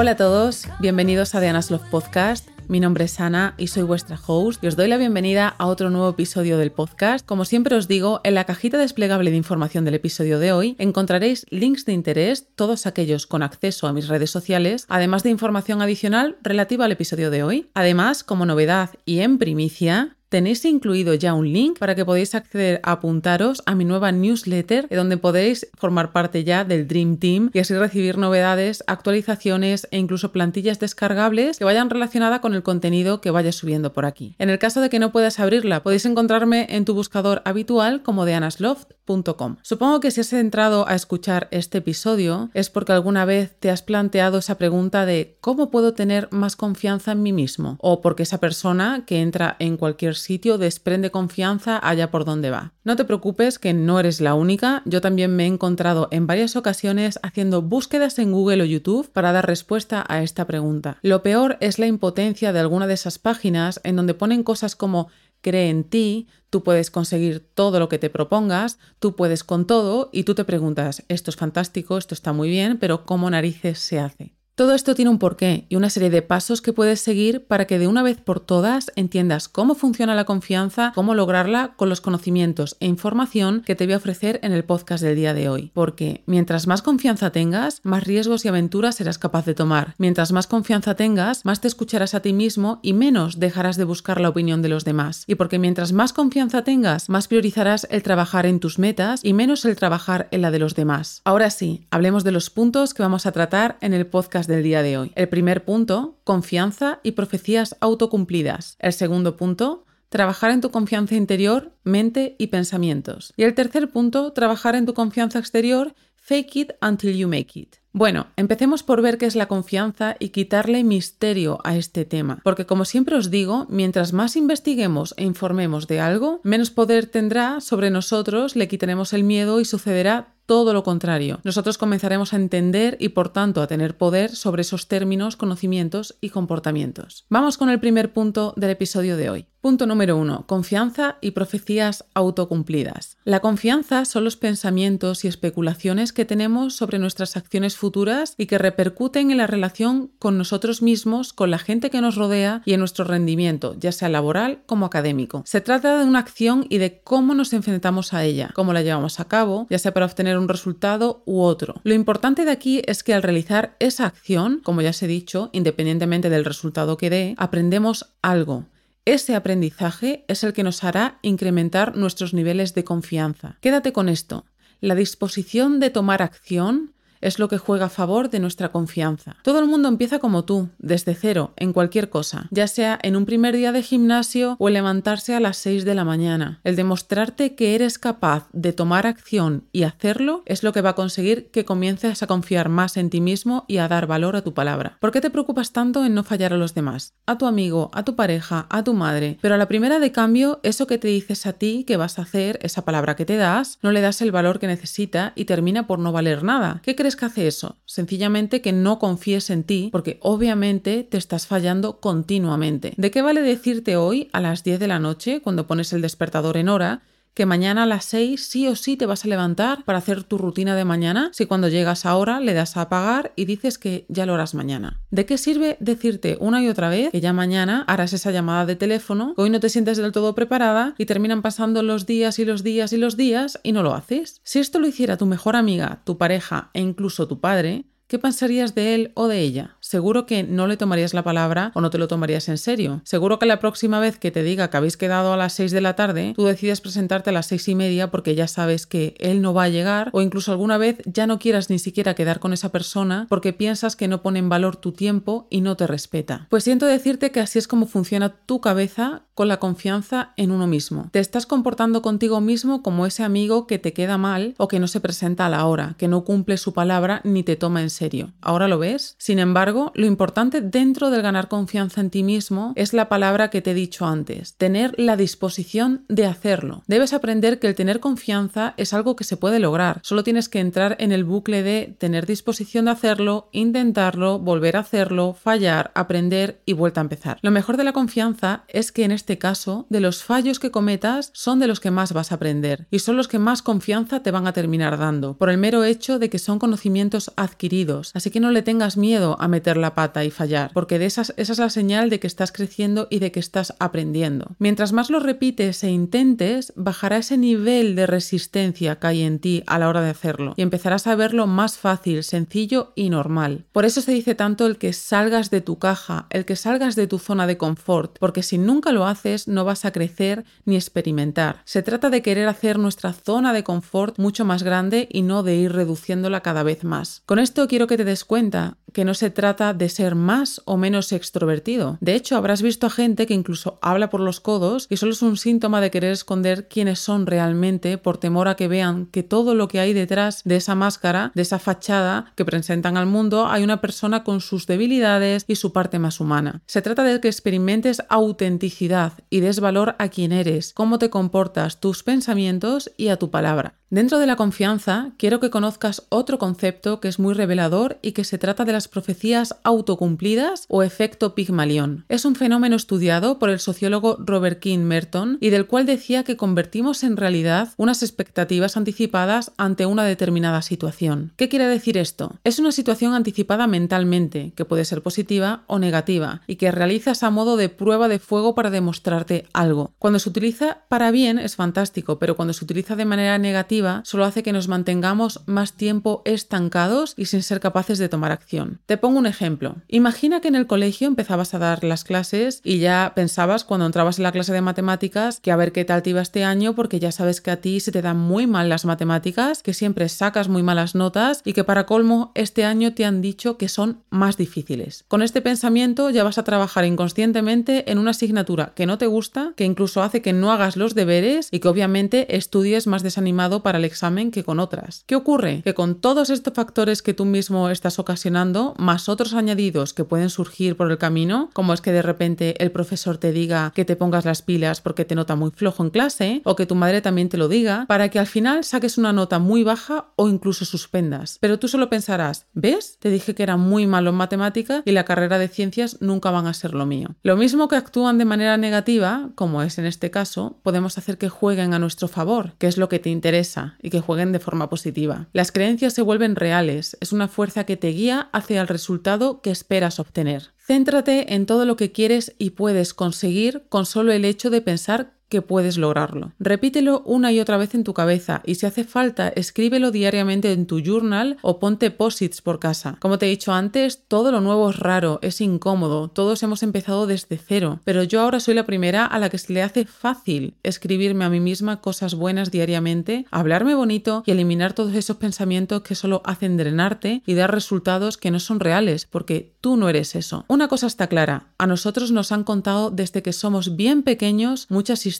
Hola a todos, bienvenidos a Diana's Love Podcast. Mi nombre es Ana y soy vuestra host y os doy la bienvenida a otro nuevo episodio del podcast. Como siempre os digo, en la cajita desplegable de información del episodio de hoy encontraréis links de interés, todos aquellos con acceso a mis redes sociales, además de información adicional relativa al episodio de hoy. Además, como novedad y en primicia, tenéis incluido ya un link para que podáis acceder a apuntaros a mi nueva newsletter, donde podéis formar parte ya del Dream Team y así recibir novedades, actualizaciones e incluso plantillas descargables que vayan relacionadas con el contenido que vaya subiendo por aquí. En el caso de que no puedas abrirla, podéis encontrarme en tu buscador habitual como de anasloft.com. Supongo que si has entrado a escuchar este episodio es porque alguna vez te has planteado esa pregunta de ¿cómo puedo tener más confianza en mí mismo? O porque esa persona que entra en cualquier sitio desprende confianza allá por donde va. No te preocupes que no eres la única, yo también me he encontrado en varias ocasiones haciendo búsquedas en Google o YouTube para dar respuesta a esta pregunta. Lo peor es la impotencia de alguna de esas páginas en donde ponen cosas como cree en ti, tú puedes conseguir todo lo que te propongas, tú puedes con todo y tú te preguntas, esto es fantástico, esto está muy bien, pero ¿cómo narices se hace? Todo esto tiene un porqué y una serie de pasos que puedes seguir para que de una vez por todas entiendas cómo funciona la confianza, cómo lograrla con los conocimientos e información que te voy a ofrecer en el podcast del día de hoy. Porque mientras más confianza tengas, más riesgos y aventuras serás capaz de tomar. Mientras más confianza tengas, más te escucharás a ti mismo y menos dejarás de buscar la opinión de los demás. Y porque mientras más confianza tengas, más priorizarás el trabajar en tus metas y menos el trabajar en la de los demás. Ahora sí, hablemos de los puntos que vamos a tratar en el podcast del día de hoy. El primer punto, confianza y profecías autocumplidas. El segundo punto, trabajar en tu confianza interior, mente y pensamientos. Y el tercer punto, trabajar en tu confianza exterior, fake it until you make it. Bueno, empecemos por ver qué es la confianza y quitarle misterio a este tema, porque como siempre os digo, mientras más investiguemos e informemos de algo, menos poder tendrá sobre nosotros, le quitaremos el miedo y sucederá todo lo contrario. Nosotros comenzaremos a entender y por tanto a tener poder sobre esos términos, conocimientos y comportamientos. Vamos con el primer punto del episodio de hoy. Punto número uno. Confianza y profecías autocumplidas. La confianza son los pensamientos y especulaciones que tenemos sobre nuestras acciones futuras y que repercuten en la relación con nosotros mismos, con la gente que nos rodea y en nuestro rendimiento, ya sea laboral como académico. Se trata de una acción y de cómo nos enfrentamos a ella, cómo la llevamos a cabo, ya sea para obtener un resultado u otro. Lo importante de aquí es que al realizar esa acción, como ya os he dicho, independientemente del resultado que dé, aprendemos algo. Ese aprendizaje es el que nos hará incrementar nuestros niveles de confianza. Quédate con esto. La disposición de tomar acción es lo que juega a favor de nuestra confianza. Todo el mundo empieza como tú, desde cero, en cualquier cosa, ya sea en un primer día de gimnasio o en levantarse a las 6 de la mañana. El demostrarte que eres capaz de tomar acción y hacerlo es lo que va a conseguir que comiences a confiar más en ti mismo y a dar valor a tu palabra. ¿Por qué te preocupas tanto en no fallar a los demás? A tu amigo, a tu pareja, a tu madre. Pero a la primera de cambio, eso que te dices a ti que vas a hacer, esa palabra que te das, no le das el valor que necesita y termina por no valer nada. ¿Qué crees que hace eso? Sencillamente que no confíes en ti porque obviamente te estás fallando continuamente. ¿De qué vale decirte hoy a las 10 de la noche cuando pones el despertador en hora que mañana a las 6 sí o sí te vas a levantar para hacer tu rutina de mañana si cuando llegas ahora le das a apagar y dices que ya lo harás mañana. ¿De qué sirve decirte una y otra vez que ya mañana harás esa llamada de teléfono, que hoy no te sientes del todo preparada y terminan pasando los días y los días y los días y no lo haces? Si esto lo hiciera tu mejor amiga, tu pareja e incluso tu padre, ¿Qué pensarías de él o de ella? Seguro que no le tomarías la palabra o no te lo tomarías en serio. Seguro que la próxima vez que te diga que habéis quedado a las 6 de la tarde, tú decides presentarte a las seis y media porque ya sabes que él no va a llegar o incluso alguna vez ya no quieras ni siquiera quedar con esa persona porque piensas que no pone en valor tu tiempo y no te respeta. Pues siento decirte que así es como funciona tu cabeza con la confianza en uno mismo. Te estás comportando contigo mismo como ese amigo que te queda mal o que no se presenta a la hora, que no cumple su palabra ni te toma en serio serio. ¿Ahora lo ves? Sin embargo, lo importante dentro del ganar confianza en ti mismo es la palabra que te he dicho antes, tener la disposición de hacerlo. Debes aprender que el tener confianza es algo que se puede lograr. Solo tienes que entrar en el bucle de tener disposición de hacerlo, intentarlo, volver a hacerlo, fallar, aprender y vuelta a empezar. Lo mejor de la confianza es que en este caso, de los fallos que cometas son de los que más vas a aprender y son los que más confianza te van a terminar dando, por el mero hecho de que son conocimientos adquiridos así que no le tengas miedo a meter la pata y fallar, porque esa es la señal de que estás creciendo y de que estás aprendiendo. Mientras más lo repites e intentes, bajará ese nivel de resistencia que hay en ti a la hora de hacerlo y empezarás a verlo más fácil, sencillo y normal. Por eso se dice tanto el que salgas de tu caja, el que salgas de tu zona de confort, porque si nunca lo haces no vas a crecer ni experimentar. Se trata de querer hacer nuestra zona de confort mucho más grande y no de ir reduciéndola cada vez más. Con esto quiero que te des cuenta que no se trata de ser más o menos extrovertido. De hecho, habrás visto a gente que incluso habla por los codos y solo es un síntoma de querer esconder quiénes son realmente por temor a que vean que todo lo que hay detrás de esa máscara, de esa fachada que presentan al mundo, hay una persona con sus debilidades y su parte más humana. Se trata de que experimentes autenticidad y des valor a quién eres, cómo te comportas, tus pensamientos y a tu palabra. Dentro de la confianza, quiero que conozcas otro concepto que es muy revelador y que se trata de las profecías autocumplidas o efecto Pigmalión. Es un fenómeno estudiado por el sociólogo Robert King Merton y del cual decía que convertimos en realidad unas expectativas anticipadas ante una determinada situación. ¿Qué quiere decir esto? Es una situación anticipada mentalmente, que puede ser positiva o negativa, y que realizas a modo de prueba de fuego para demostrarte algo. Cuando se utiliza para bien es fantástico, pero cuando se utiliza de manera negativa solo hace que nos mantengamos más tiempo estancados y sin ser capaces de tomar acción. Te pongo un ejemplo. Imagina que en el colegio empezabas a dar las clases y ya pensabas cuando entrabas en la clase de matemáticas que a ver qué tal te iba este año porque ya sabes que a ti se te dan muy mal las matemáticas, que siempre sacas muy malas notas y que para colmo este año te han dicho que son más difíciles. Con este pensamiento ya vas a trabajar inconscientemente en una asignatura que no te gusta, que incluso hace que no hagas los deberes y que obviamente estudies más desanimado para el examen que con otras. ¿Qué ocurre? Que con todos estos factores que tú mismo estás ocasionando, más otros añadidos que pueden surgir por el camino, como es que de repente el profesor te diga que te pongas las pilas porque te nota muy flojo en clase, o que tu madre también te lo diga, para que al final saques una nota muy baja o incluso suspendas. Pero tú solo pensarás, ¿ves? Te dije que era muy malo en matemática y la carrera de ciencias nunca van a ser lo mío. Lo mismo que actúan de manera negativa, como es en este caso, podemos hacer que jueguen a nuestro favor, que es lo que te interesa y que jueguen de forma positiva. Las creencias se vuelven reales, es una fuerza que te guía hacia el resultado que esperas obtener. Céntrate en todo lo que quieres y puedes conseguir con solo el hecho de pensar que puedes lograrlo. Repítelo una y otra vez en tu cabeza y si hace falta, escríbelo diariamente en tu journal o ponte posits por casa. Como te he dicho antes, todo lo nuevo es raro, es incómodo, todos hemos empezado desde cero, pero yo ahora soy la primera a la que se le hace fácil escribirme a mí misma cosas buenas diariamente, hablarme bonito y eliminar todos esos pensamientos que solo hacen drenarte y dar resultados que no son reales, porque tú no eres eso. Una cosa está clara, a nosotros nos han contado desde que somos bien pequeños muchas historias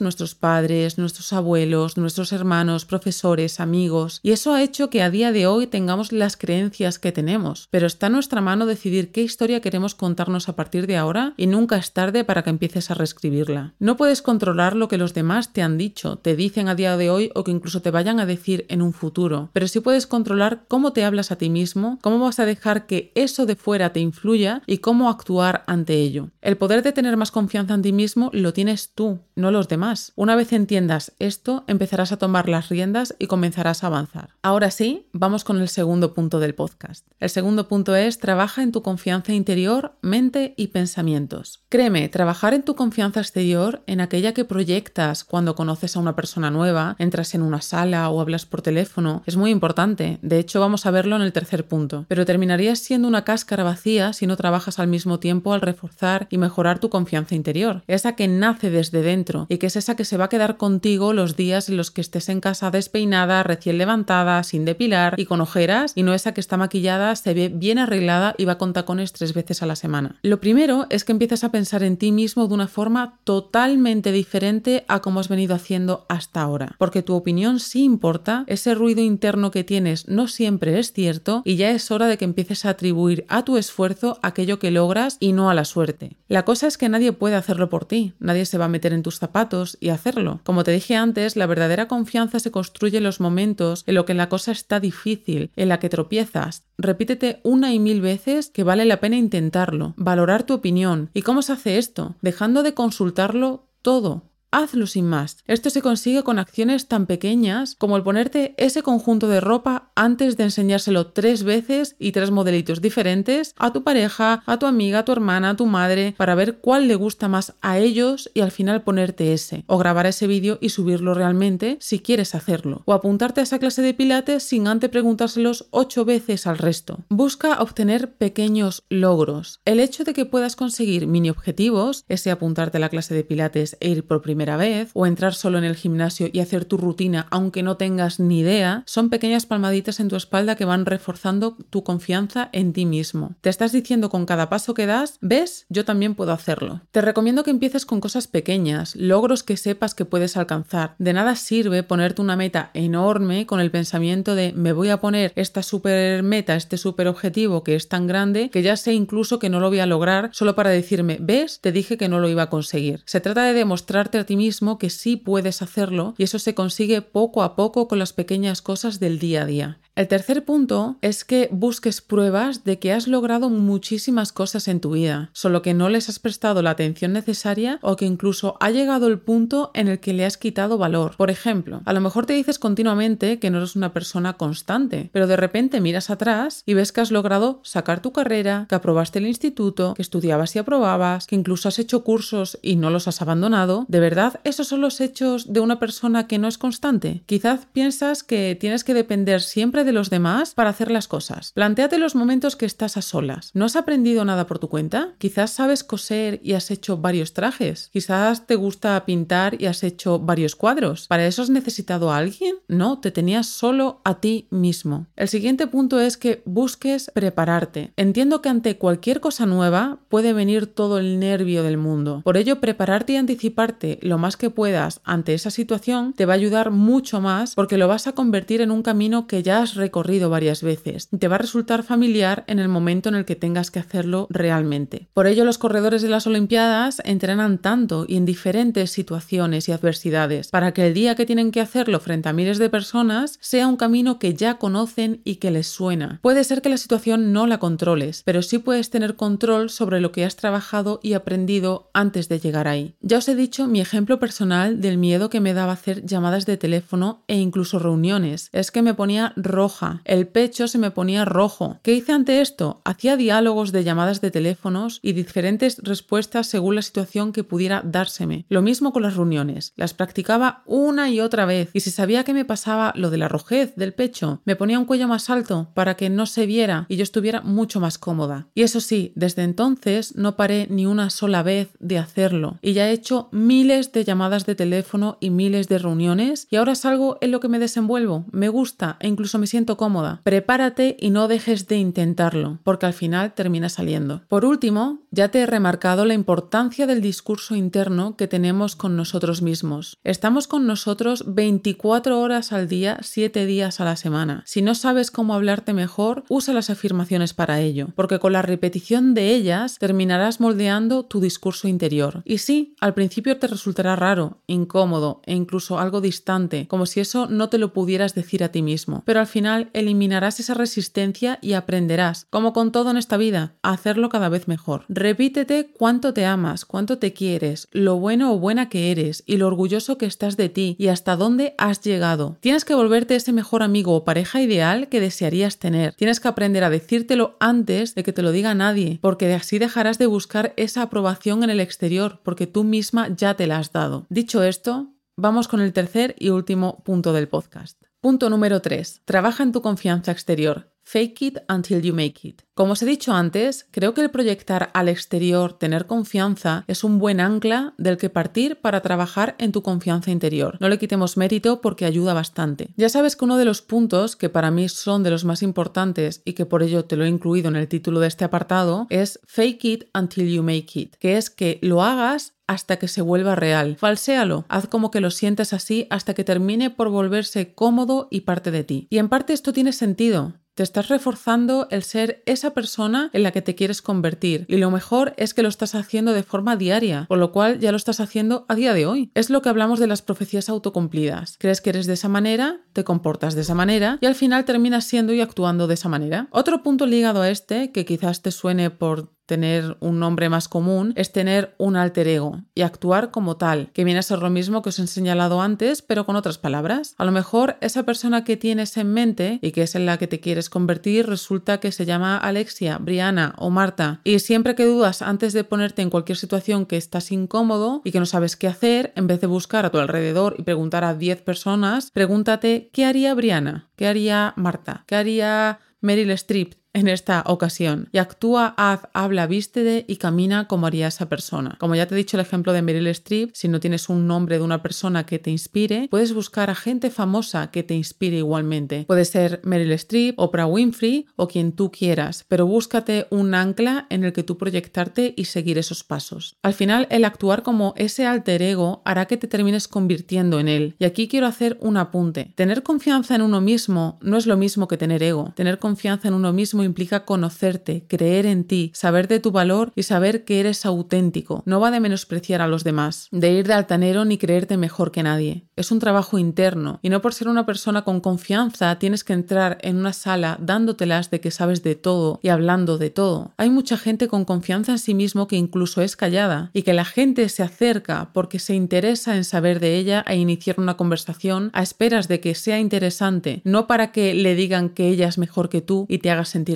nuestros padres, nuestros abuelos, nuestros hermanos, profesores, amigos, y eso ha hecho que a día de hoy tengamos las creencias que tenemos. Pero está en nuestra mano decidir qué historia queremos contarnos a partir de ahora y nunca es tarde para que empieces a reescribirla. No puedes controlar lo que los demás te han dicho, te dicen a día de hoy o que incluso te vayan a decir en un futuro, pero sí puedes controlar cómo te hablas a ti mismo, cómo vas a dejar que eso de fuera te influya y cómo actuar ante ello. El poder de tener más confianza en ti mismo lo tienes tú, no los demás. Una vez entiendas esto, empezarás a tomar las riendas y comenzarás a avanzar. Ahora sí, vamos con el segundo punto del podcast. El segundo punto es trabaja en tu confianza interior, mente y pensamientos. Créeme, trabajar en tu confianza exterior, en aquella que proyectas cuando conoces a una persona nueva, entras en una sala o hablas por teléfono, es muy importante. De hecho, vamos a verlo en el tercer punto. Pero terminarías siendo una cáscara vacía si no trabajas al mismo tiempo al reforzar y mejorar tu confianza interior, esa que nace desde dentro y que es esa que se va a quedar contigo los días en los que estés en casa despeinada, recién levantada, sin depilar y con ojeras y no esa que está maquillada, se ve bien arreglada y va con tacones tres veces a la semana. Lo primero es que empieces a pensar en ti mismo de una forma totalmente diferente a como has venido haciendo hasta ahora, porque tu opinión sí importa, ese ruido interno que tienes no siempre es cierto y ya es hora de que empieces a atribuir a tu esfuerzo aquello que logras y no a la suerte. La cosa es que nadie puede hacerlo por ti, nadie se va a meter en tus zapatos y hacerlo. Como te dije antes, la verdadera confianza se construye en los momentos en los que la cosa está difícil, en la que tropiezas. Repítete una y mil veces que vale la pena intentarlo, valorar tu opinión. ¿Y cómo se hace esto? Dejando de consultarlo todo hazlo sin más. Esto se consigue con acciones tan pequeñas como el ponerte ese conjunto de ropa antes de enseñárselo tres veces y tres modelitos diferentes a tu pareja, a tu amiga, a tu hermana, a tu madre, para ver cuál le gusta más a ellos y al final ponerte ese. O grabar ese vídeo y subirlo realmente si quieres hacerlo. O apuntarte a esa clase de pilates sin antes preguntárselos ocho veces al resto. Busca obtener pequeños logros. El hecho de que puedas conseguir mini objetivos, ese apuntarte a la clase de pilates e ir por primera vez, o entrar solo en el gimnasio y hacer tu rutina aunque no tengas ni idea, son pequeñas palmaditas en tu espalda que van reforzando tu confianza en ti mismo. Te estás diciendo con cada paso que das, ves, yo también puedo hacerlo. Te recomiendo que empieces con cosas pequeñas, logros que sepas que puedes alcanzar. De nada sirve ponerte una meta enorme con el pensamiento de me voy a poner esta super meta, este super objetivo que es tan grande que ya sé incluso que no lo voy a lograr solo para decirme, ves, te dije que no lo iba a conseguir. Se trata de demostrarte ti mismo que sí puedes hacerlo y eso se consigue poco a poco con las pequeñas cosas del día a día. El tercer punto es que busques pruebas de que has logrado muchísimas cosas en tu vida, solo que no les has prestado la atención necesaria o que incluso ha llegado el punto en el que le has quitado valor. Por ejemplo, a lo mejor te dices continuamente que no eres una persona constante, pero de repente miras atrás y ves que has logrado sacar tu carrera, que aprobaste el instituto, que estudiabas y aprobabas, que incluso has hecho cursos y no los has abandonado. ¿De verdad esos son los hechos de una persona que no es constante? Quizás piensas que tienes que depender siempre de de los demás para hacer las cosas. Plantéate los momentos que estás a solas. ¿No has aprendido nada por tu cuenta? Quizás sabes coser y has hecho varios trajes. Quizás te gusta pintar y has hecho varios cuadros. ¿Para eso has necesitado a alguien? No, te tenías solo a ti mismo. El siguiente punto es que busques prepararte. Entiendo que ante cualquier cosa nueva puede venir todo el nervio del mundo. Por ello, prepararte y anticiparte lo más que puedas ante esa situación te va a ayudar mucho más porque lo vas a convertir en un camino que ya has recorrido varias veces y te va a resultar familiar en el momento en el que tengas que hacerlo realmente. Por ello, los corredores de las Olimpiadas entrenan tanto y en diferentes situaciones y adversidades para que el día que tienen que hacerlo frente a miles de personas sea un camino que ya conocen y que les suena. Puede ser que la situación no la controles, pero sí puedes tener control sobre lo que has trabajado y aprendido antes de llegar ahí. Ya os he dicho mi ejemplo personal del miedo que me daba hacer llamadas de teléfono e incluso reuniones. Es que me ponía rojo el pecho se me ponía rojo. ¿Qué hice ante esto? Hacía diálogos de llamadas de teléfonos y diferentes respuestas según la situación que pudiera dárseme. Lo mismo con las reuniones. Las practicaba una y otra vez y si sabía que me pasaba lo de la rojez del pecho, me ponía un cuello más alto para que no se viera y yo estuviera mucho más cómoda. Y eso sí, desde entonces no paré ni una sola vez de hacerlo y ya he hecho miles de llamadas de teléfono y miles de reuniones y ahora es algo en lo que me desenvuelvo, me gusta e incluso me siento cómoda. Prepárate y no dejes de intentarlo, porque al final termina saliendo. Por último, ya te he remarcado la importancia del discurso interno que tenemos con nosotros mismos. Estamos con nosotros 24 horas al día, 7 días a la semana. Si no sabes cómo hablarte mejor, usa las afirmaciones para ello, porque con la repetición de ellas terminarás moldeando tu discurso interior. Y sí, al principio te resultará raro, incómodo e incluso algo distante, como si eso no te lo pudieras decir a ti mismo, pero al final eliminarás esa resistencia y aprenderás, como con todo en esta vida, a hacerlo cada vez mejor. Repítete cuánto te amas, cuánto te quieres, lo bueno o buena que eres y lo orgulloso que estás de ti y hasta dónde has llegado. Tienes que volverte ese mejor amigo o pareja ideal que desearías tener. Tienes que aprender a decírtelo antes de que te lo diga nadie, porque así dejarás de buscar esa aprobación en el exterior, porque tú misma ya te la has dado. Dicho esto, vamos con el tercer y último punto del podcast. Punto número 3. Trabaja en tu confianza exterior. Fake it until you make it. Como os he dicho antes, creo que el proyectar al exterior, tener confianza, es un buen ancla del que partir para trabajar en tu confianza interior. No le quitemos mérito porque ayuda bastante. Ya sabes que uno de los puntos que para mí son de los más importantes y que por ello te lo he incluido en el título de este apartado es Fake it until you make it, que es que lo hagas hasta que se vuelva real. Falséalo, haz como que lo sientes así hasta que termine por volverse cómodo y parte de ti. Y en parte esto tiene sentido. Te estás reforzando el ser esa persona en la que te quieres convertir y lo mejor es que lo estás haciendo de forma diaria, por lo cual ya lo estás haciendo a día de hoy. Es lo que hablamos de las profecías autocumplidas. Crees que eres de esa manera, te comportas de esa manera y al final terminas siendo y actuando de esa manera. Otro punto ligado a este, que quizás te suene por tener un nombre más común, es tener un alter ego y actuar como tal, que viene a ser lo mismo que os he señalado antes, pero con otras palabras. A lo mejor esa persona que tienes en mente y que es en la que te quieres convertir resulta que se llama Alexia, Briana o Marta. Y siempre que dudas antes de ponerte en cualquier situación que estás incómodo y que no sabes qué hacer, en vez de buscar a tu alrededor y preguntar a 10 personas, pregúntate ¿qué haría Briana? ¿Qué haría Marta? ¿Qué haría Meryl Streep? En esta ocasión y actúa, haz, habla, vístede y camina como haría esa persona. Como ya te he dicho el ejemplo de Meryl Streep, si no tienes un nombre de una persona que te inspire, puedes buscar a gente famosa que te inspire igualmente. Puede ser Meryl Streep, Oprah Winfrey o quien tú quieras, pero búscate un ancla en el que tú proyectarte y seguir esos pasos. Al final, el actuar como ese alter ego hará que te termines convirtiendo en él. Y aquí quiero hacer un apunte. Tener confianza en uno mismo no es lo mismo que tener ego. Tener confianza en uno mismo implica conocerte, creer en ti, saber de tu valor y saber que eres auténtico. No va de menospreciar a los demás, de ir de altanero ni creerte mejor que nadie. Es un trabajo interno y no por ser una persona con confianza tienes que entrar en una sala dándotelas de que sabes de todo y hablando de todo. Hay mucha gente con confianza en sí mismo que incluso es callada y que la gente se acerca porque se interesa en saber de ella e iniciar una conversación a esperas de que sea interesante, no para que le digan que ella es mejor que tú y te haga sentir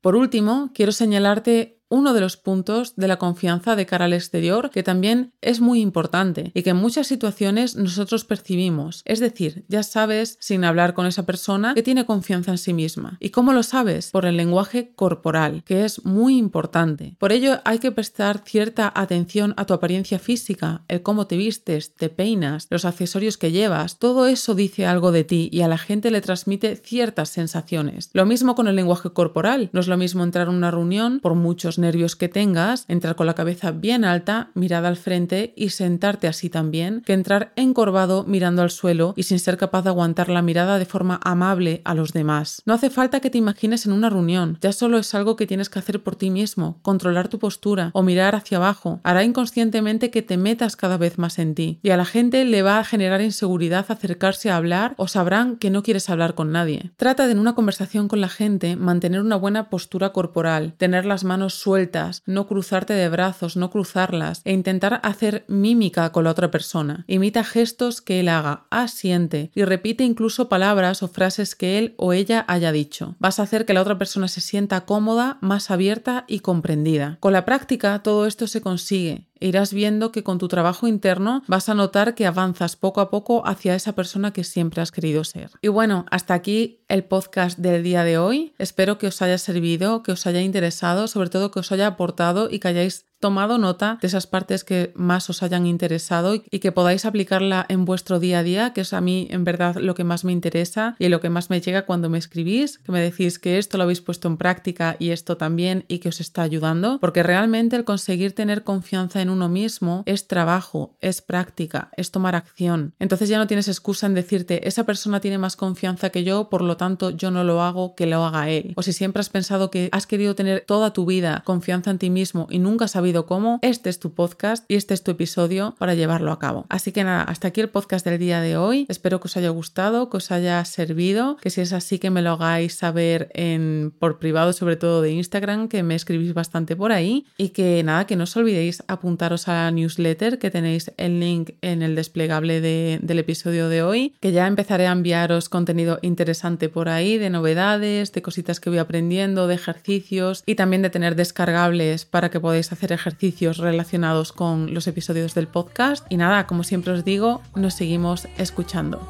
Por último, quiero señalarte uno de los puntos de la confianza de cara al exterior que también es muy importante y que en muchas situaciones nosotros percibimos. Es decir, ya sabes, sin hablar con esa persona, que tiene confianza en sí misma. ¿Y cómo lo sabes? Por el lenguaje corporal, que es muy importante. Por ello hay que prestar cierta atención a tu apariencia física, el cómo te vistes, te peinas, los accesorios que llevas. Todo eso dice algo de ti y a la gente le transmite ciertas sensaciones. Lo mismo con el lenguaje corporal. No es lo mismo entrar a una reunión por muchos nervios que tengas, entrar con la cabeza bien alta, mirada al frente y sentarte así también, que entrar encorvado mirando al suelo y sin ser capaz de aguantar la mirada de forma amable a los demás. No hace falta que te imagines en una reunión, ya solo es algo que tienes que hacer por ti mismo, controlar tu postura o mirar hacia abajo. Hará inconscientemente que te metas cada vez más en ti y a la gente le va a generar inseguridad acercarse a hablar o sabrán que no quieres hablar con nadie. Trata de en una conversación con la gente mantener una buena postura corporal, tener las manos sueltas, no cruzarte de brazos, no cruzarlas e intentar hacer mímica con la otra persona. Imita gestos que él haga, asiente y repite incluso palabras o frases que él o ella haya dicho. Vas a hacer que la otra persona se sienta cómoda, más abierta y comprendida. Con la práctica todo esto se consigue irás viendo que con tu trabajo interno vas a notar que avanzas poco a poco hacia esa persona que siempre has querido ser. Y bueno, hasta aquí el podcast del día de hoy. Espero que os haya servido, que os haya interesado, sobre todo que os haya aportado y que hayáis tomado nota de esas partes que más os hayan interesado y que podáis aplicarla en vuestro día a día, que es a mí en verdad lo que más me interesa y lo que más me llega cuando me escribís, que me decís que esto lo habéis puesto en práctica y esto también y que os está ayudando, porque realmente el conseguir tener confianza en uno mismo es trabajo, es práctica, es tomar acción. Entonces ya no tienes excusa en decirte, esa persona tiene más confianza que yo, por lo tanto yo no lo hago, que lo haga él. O si siempre has pensado que has querido tener toda tu vida confianza en ti mismo y nunca has cómo, este es tu podcast y este es tu episodio para llevarlo a cabo. Así que nada, hasta aquí el podcast del día de hoy. Espero que os haya gustado, que os haya servido, que si es así que me lo hagáis saber en, por privado, sobre todo de Instagram, que me escribís bastante por ahí y que nada, que no os olvidéis apuntaros a la newsletter que tenéis el link en el desplegable del episodio de hoy, que ya empezaré a enviaros contenido interesante por ahí, de novedades, de cositas que voy aprendiendo, de ejercicios y también de tener descargables para que podáis hacer ejercicios relacionados con los episodios del podcast. Y nada, como siempre os digo, nos seguimos escuchando.